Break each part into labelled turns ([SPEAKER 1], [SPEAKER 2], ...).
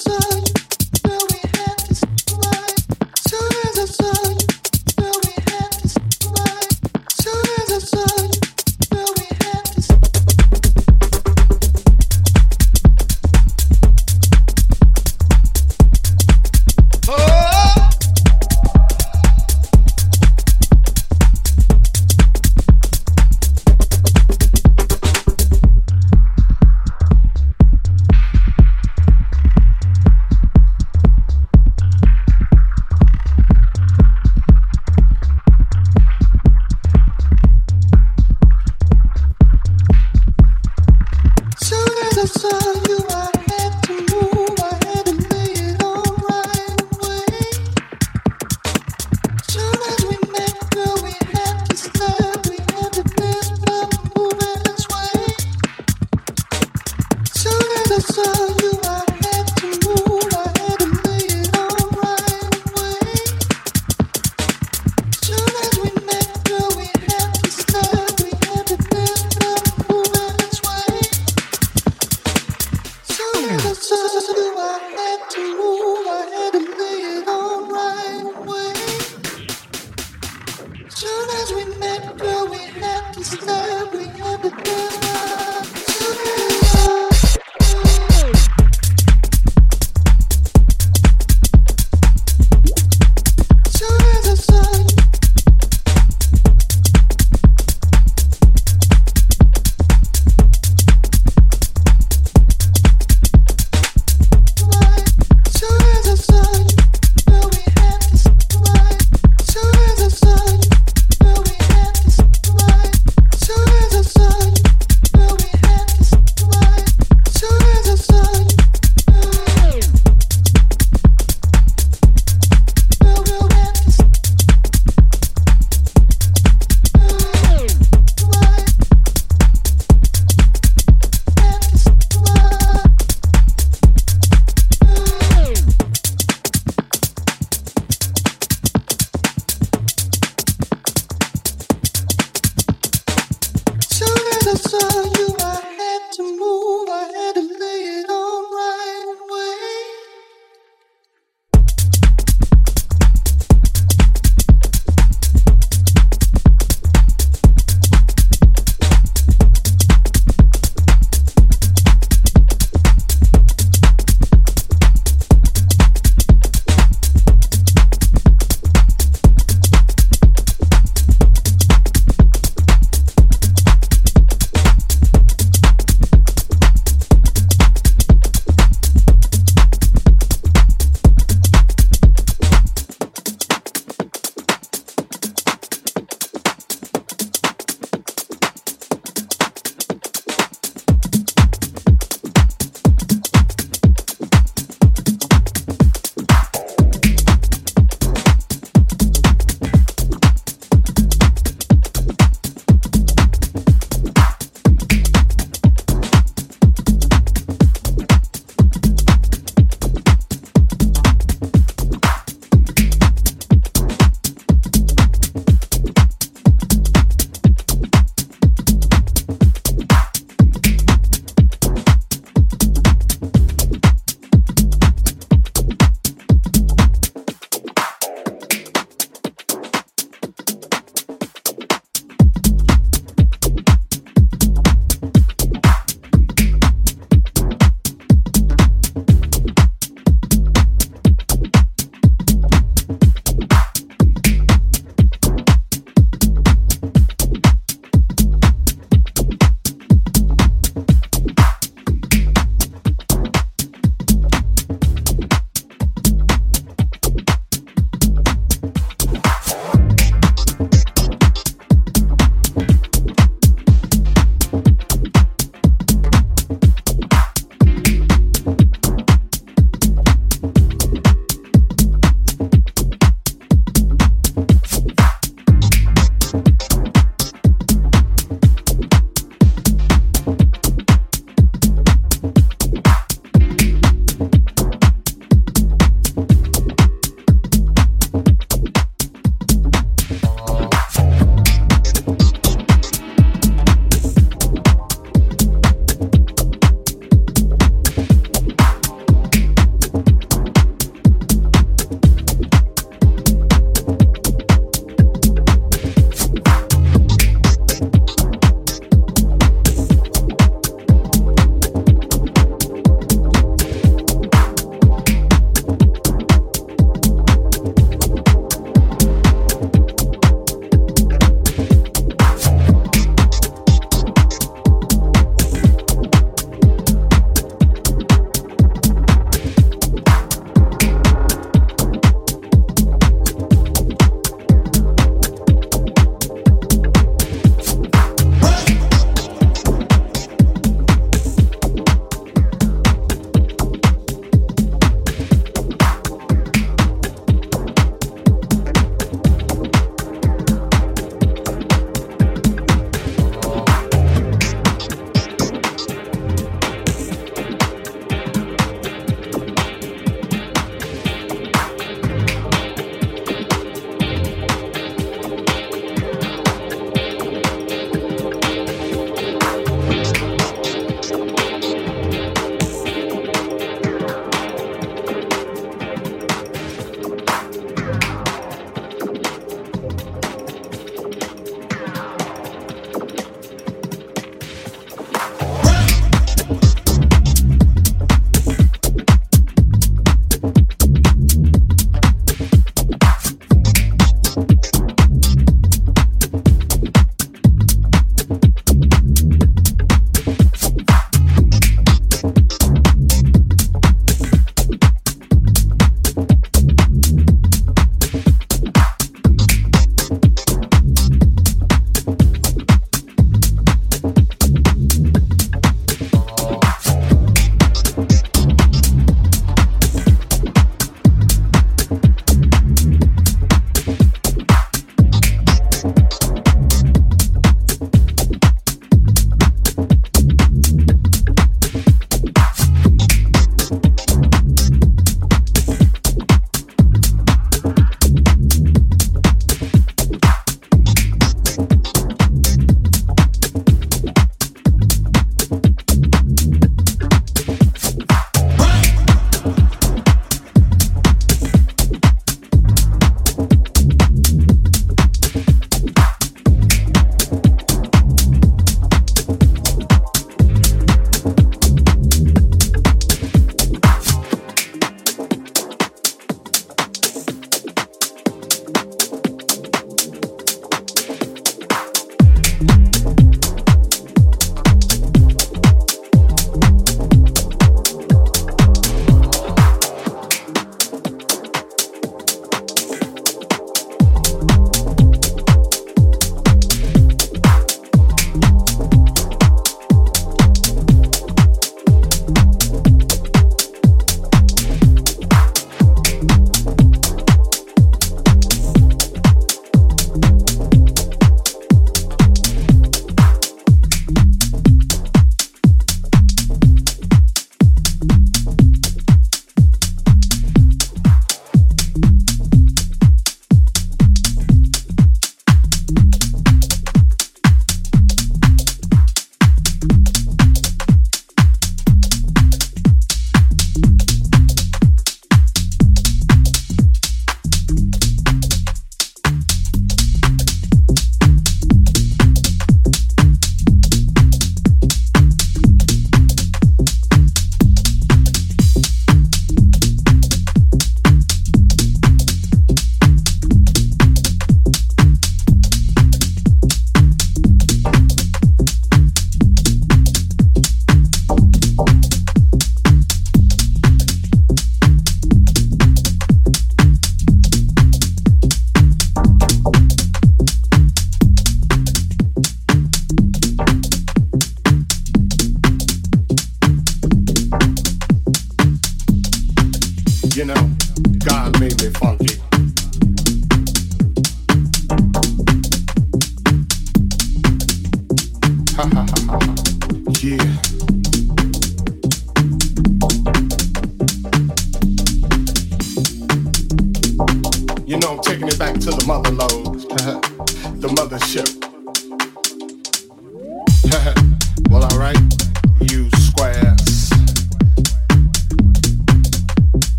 [SPEAKER 1] so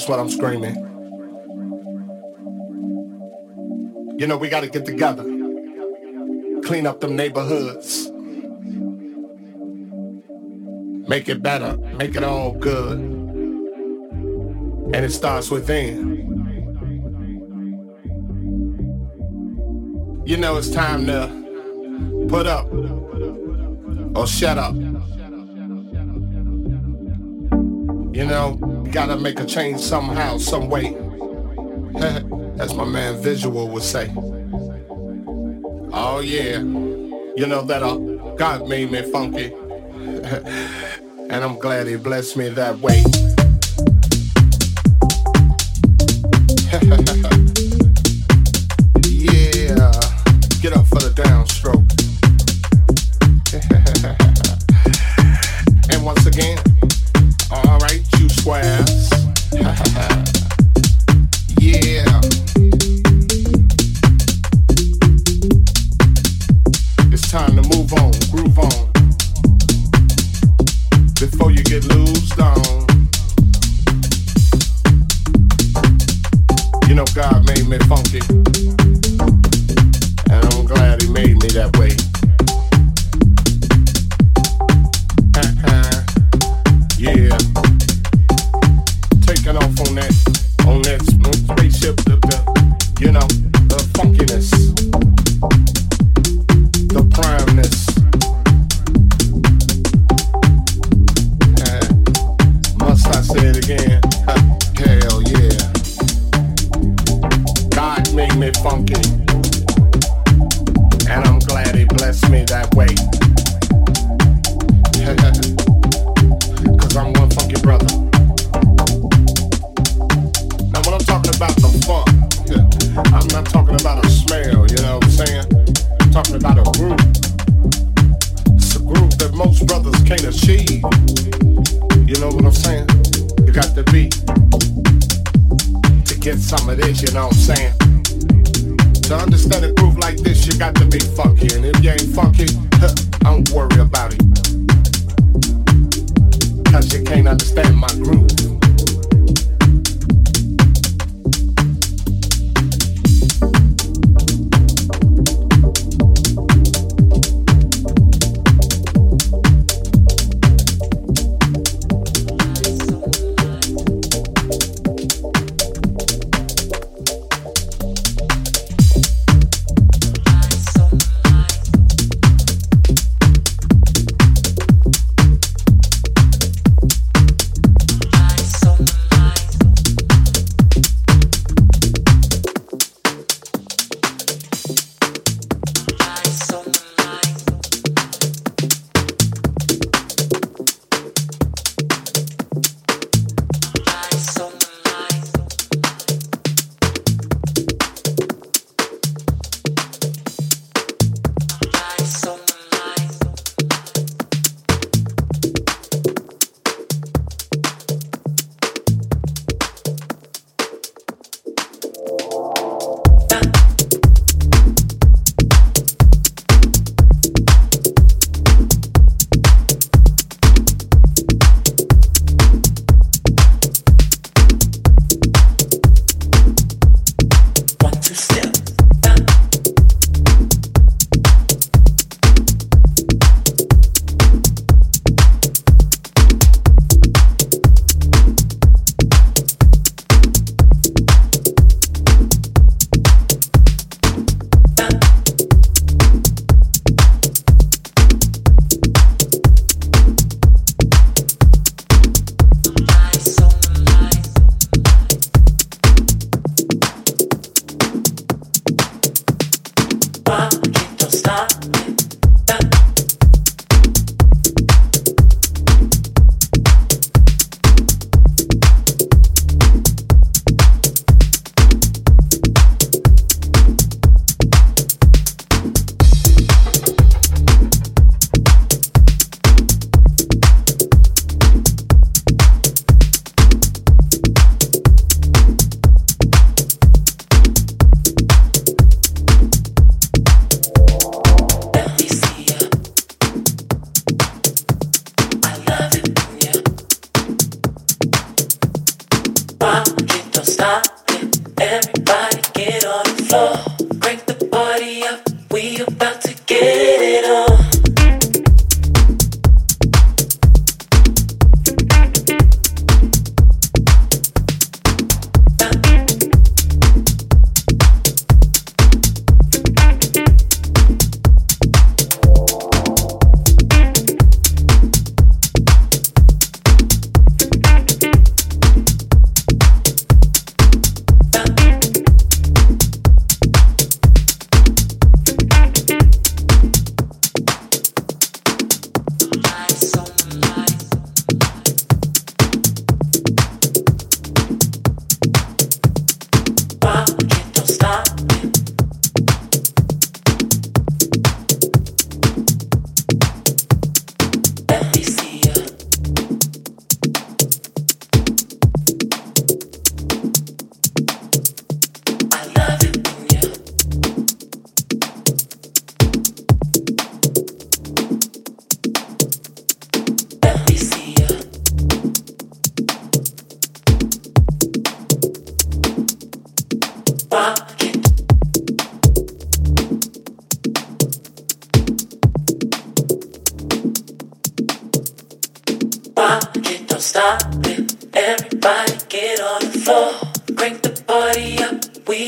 [SPEAKER 1] That's what I'm screaming. You know, we got to get together, clean up them neighborhoods, make it better, make it all good. And it starts within. You know, it's time to put up or shut up. You know, gotta make a change somehow, some way. As my man Visual would say. Oh yeah, you know that uh, God made me funky, and I'm glad He blessed me that way.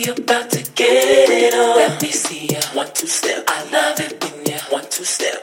[SPEAKER 1] about to get it on. Let me see ya. One, two step. I love it when
[SPEAKER 2] ya. One, two step.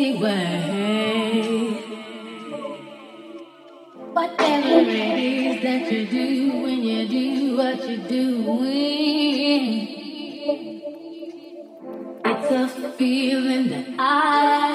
[SPEAKER 2] Crazy way. Whatever it is that you do when you do what you're doing, it's a feeling that I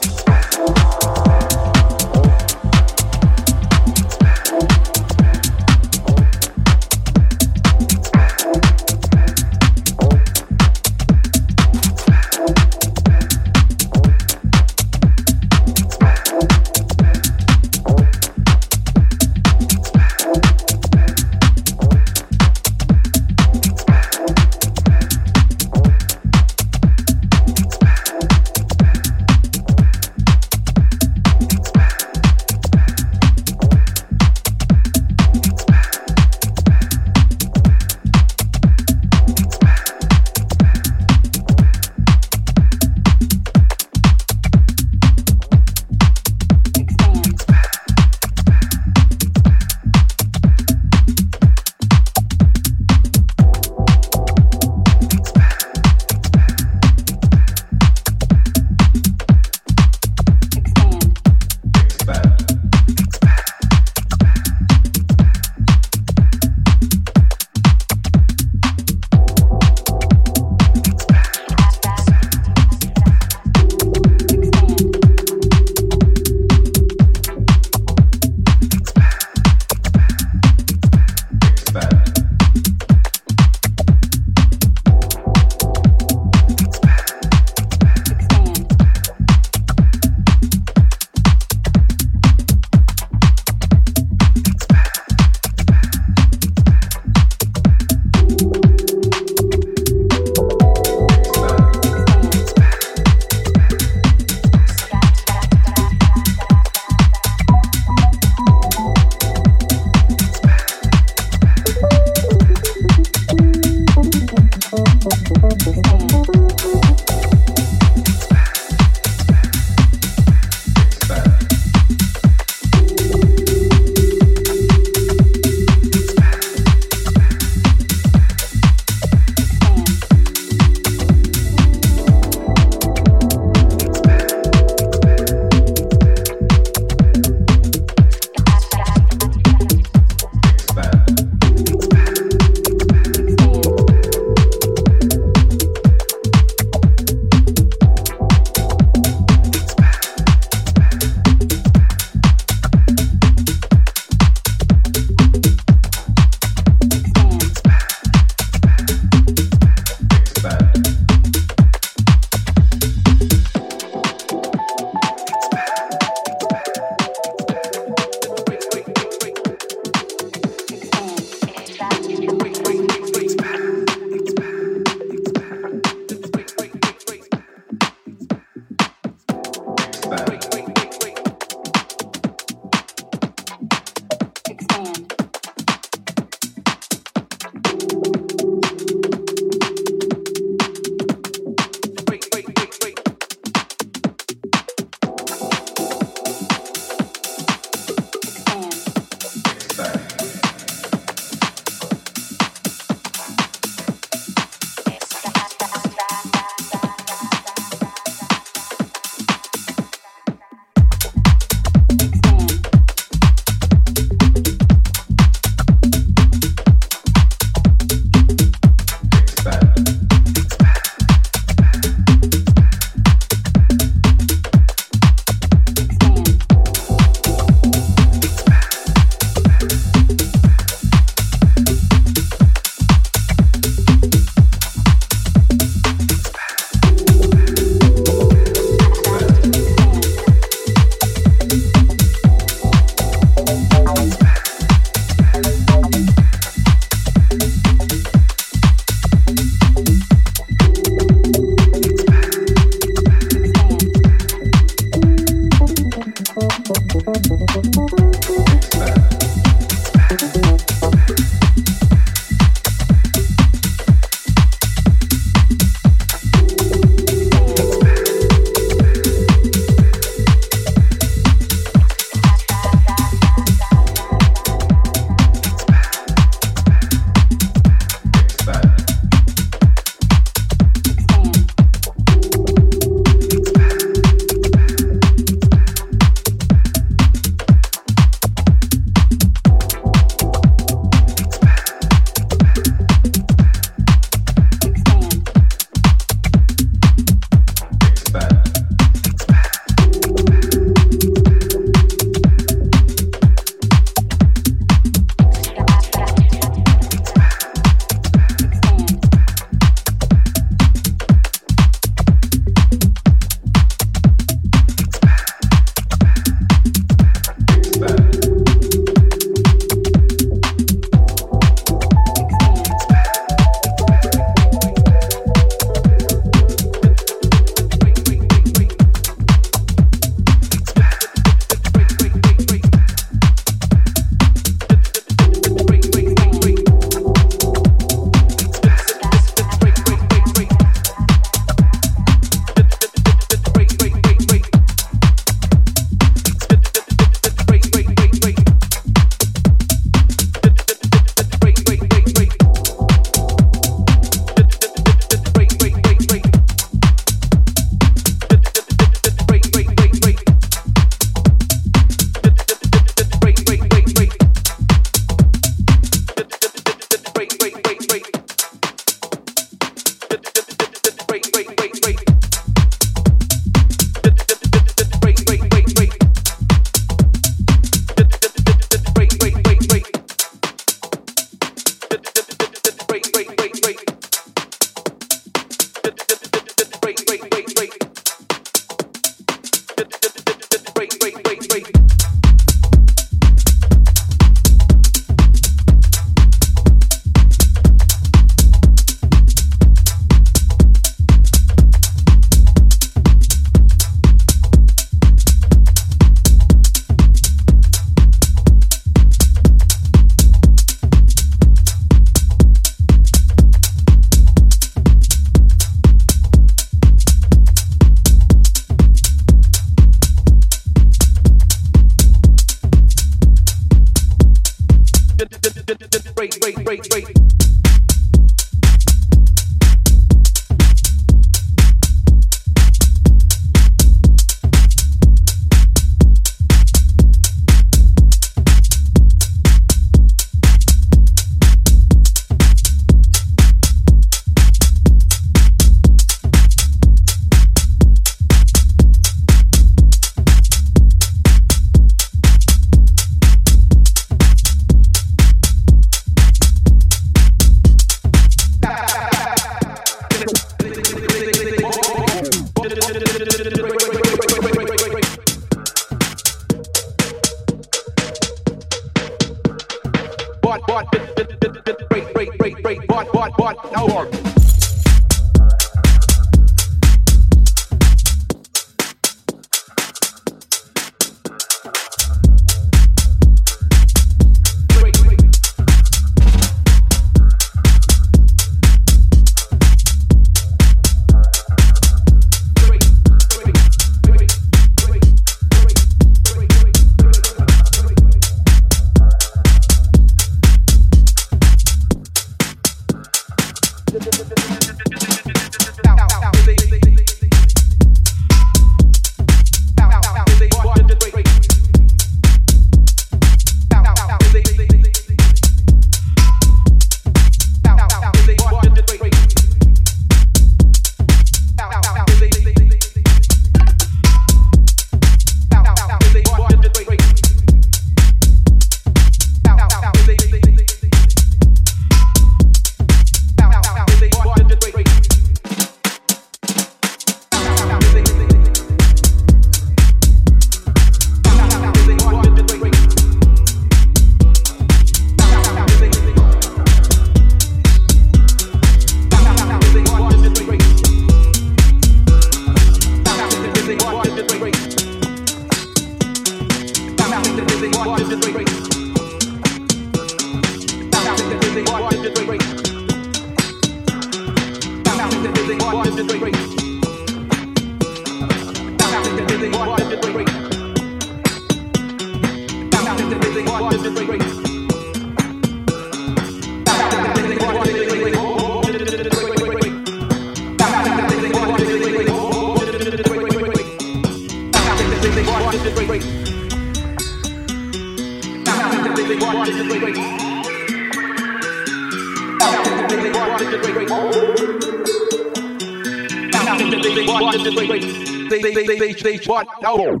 [SPEAKER 3] What? No.